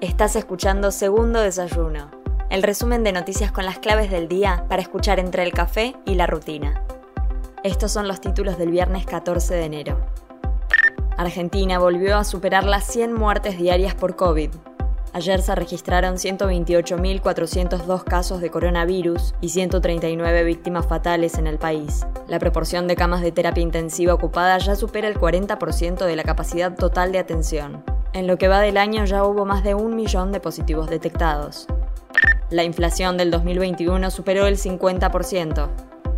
Estás escuchando Segundo Desayuno, el resumen de noticias con las claves del día para escuchar entre el café y la rutina. Estos son los títulos del viernes 14 de enero. Argentina volvió a superar las 100 muertes diarias por COVID. Ayer se registraron 128.402 casos de coronavirus y 139 víctimas fatales en el país. La proporción de camas de terapia intensiva ocupada ya supera el 40% de la capacidad total de atención. En lo que va del año ya hubo más de un millón de positivos detectados. La inflación del 2021 superó el 50%.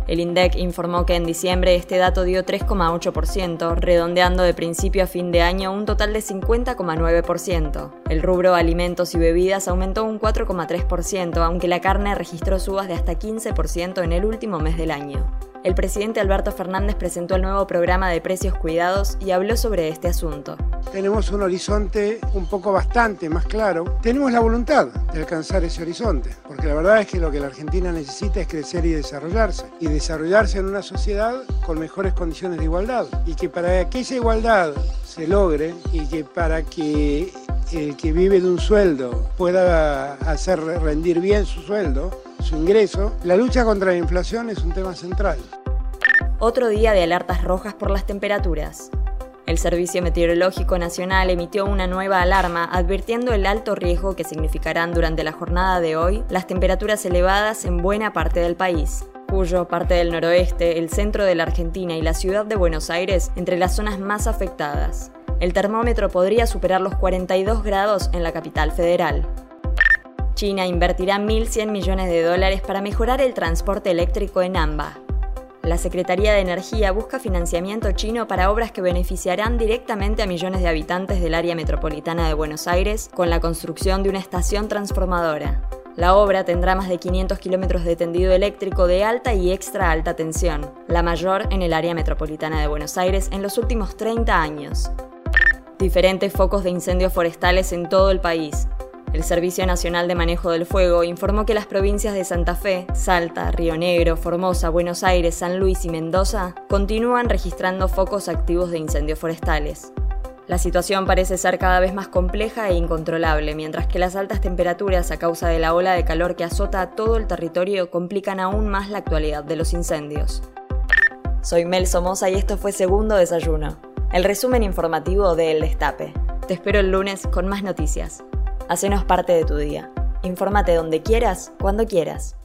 El INDEC informó que en diciembre este dato dio 3,8%, redondeando de principio a fin de año un total de 50,9%. El rubro alimentos y bebidas aumentó un 4,3%, aunque la carne registró subas de hasta 15% en el último mes del año. El presidente Alberto Fernández presentó el nuevo programa de precios cuidados y habló sobre este asunto. Tenemos un horizonte un poco bastante más claro. Tenemos la voluntad de alcanzar ese horizonte, porque la verdad es que lo que la Argentina necesita es crecer y desarrollarse, y desarrollarse en una sociedad con mejores condiciones de igualdad, y que para que esa igualdad se logre y que para que el que vive de un sueldo pueda hacer rendir bien su sueldo, su ingreso, la lucha contra la inflación es un tema central. Otro día de alertas rojas por las temperaturas. El Servicio Meteorológico Nacional emitió una nueva alarma advirtiendo el alto riesgo que significarán durante la jornada de hoy las temperaturas elevadas en buena parte del país. Cuyo, parte del noroeste, el centro de la Argentina y la ciudad de Buenos Aires entre las zonas más afectadas. El termómetro podría superar los 42 grados en la capital federal. China invertirá 1.100 millones de dólares para mejorar el transporte eléctrico en Amba. La Secretaría de Energía busca financiamiento chino para obras que beneficiarán directamente a millones de habitantes del área metropolitana de Buenos Aires con la construcción de una estación transformadora. La obra tendrá más de 500 kilómetros de tendido eléctrico de alta y extra alta tensión, la mayor en el área metropolitana de Buenos Aires en los últimos 30 años. Diferentes focos de incendios forestales en todo el país, el Servicio Nacional de Manejo del Fuego informó que las provincias de Santa Fe, Salta, Río Negro, Formosa, Buenos Aires, San Luis y Mendoza continúan registrando focos activos de incendios forestales. La situación parece ser cada vez más compleja e incontrolable, mientras que las altas temperaturas a causa de la ola de calor que azota a todo el territorio complican aún más la actualidad de los incendios. Soy Mel Somoza y esto fue Segundo Desayuno, el resumen informativo de El Destape. Te espero el lunes con más noticias. Hacenos parte de tu día. Infórmate donde quieras, cuando quieras.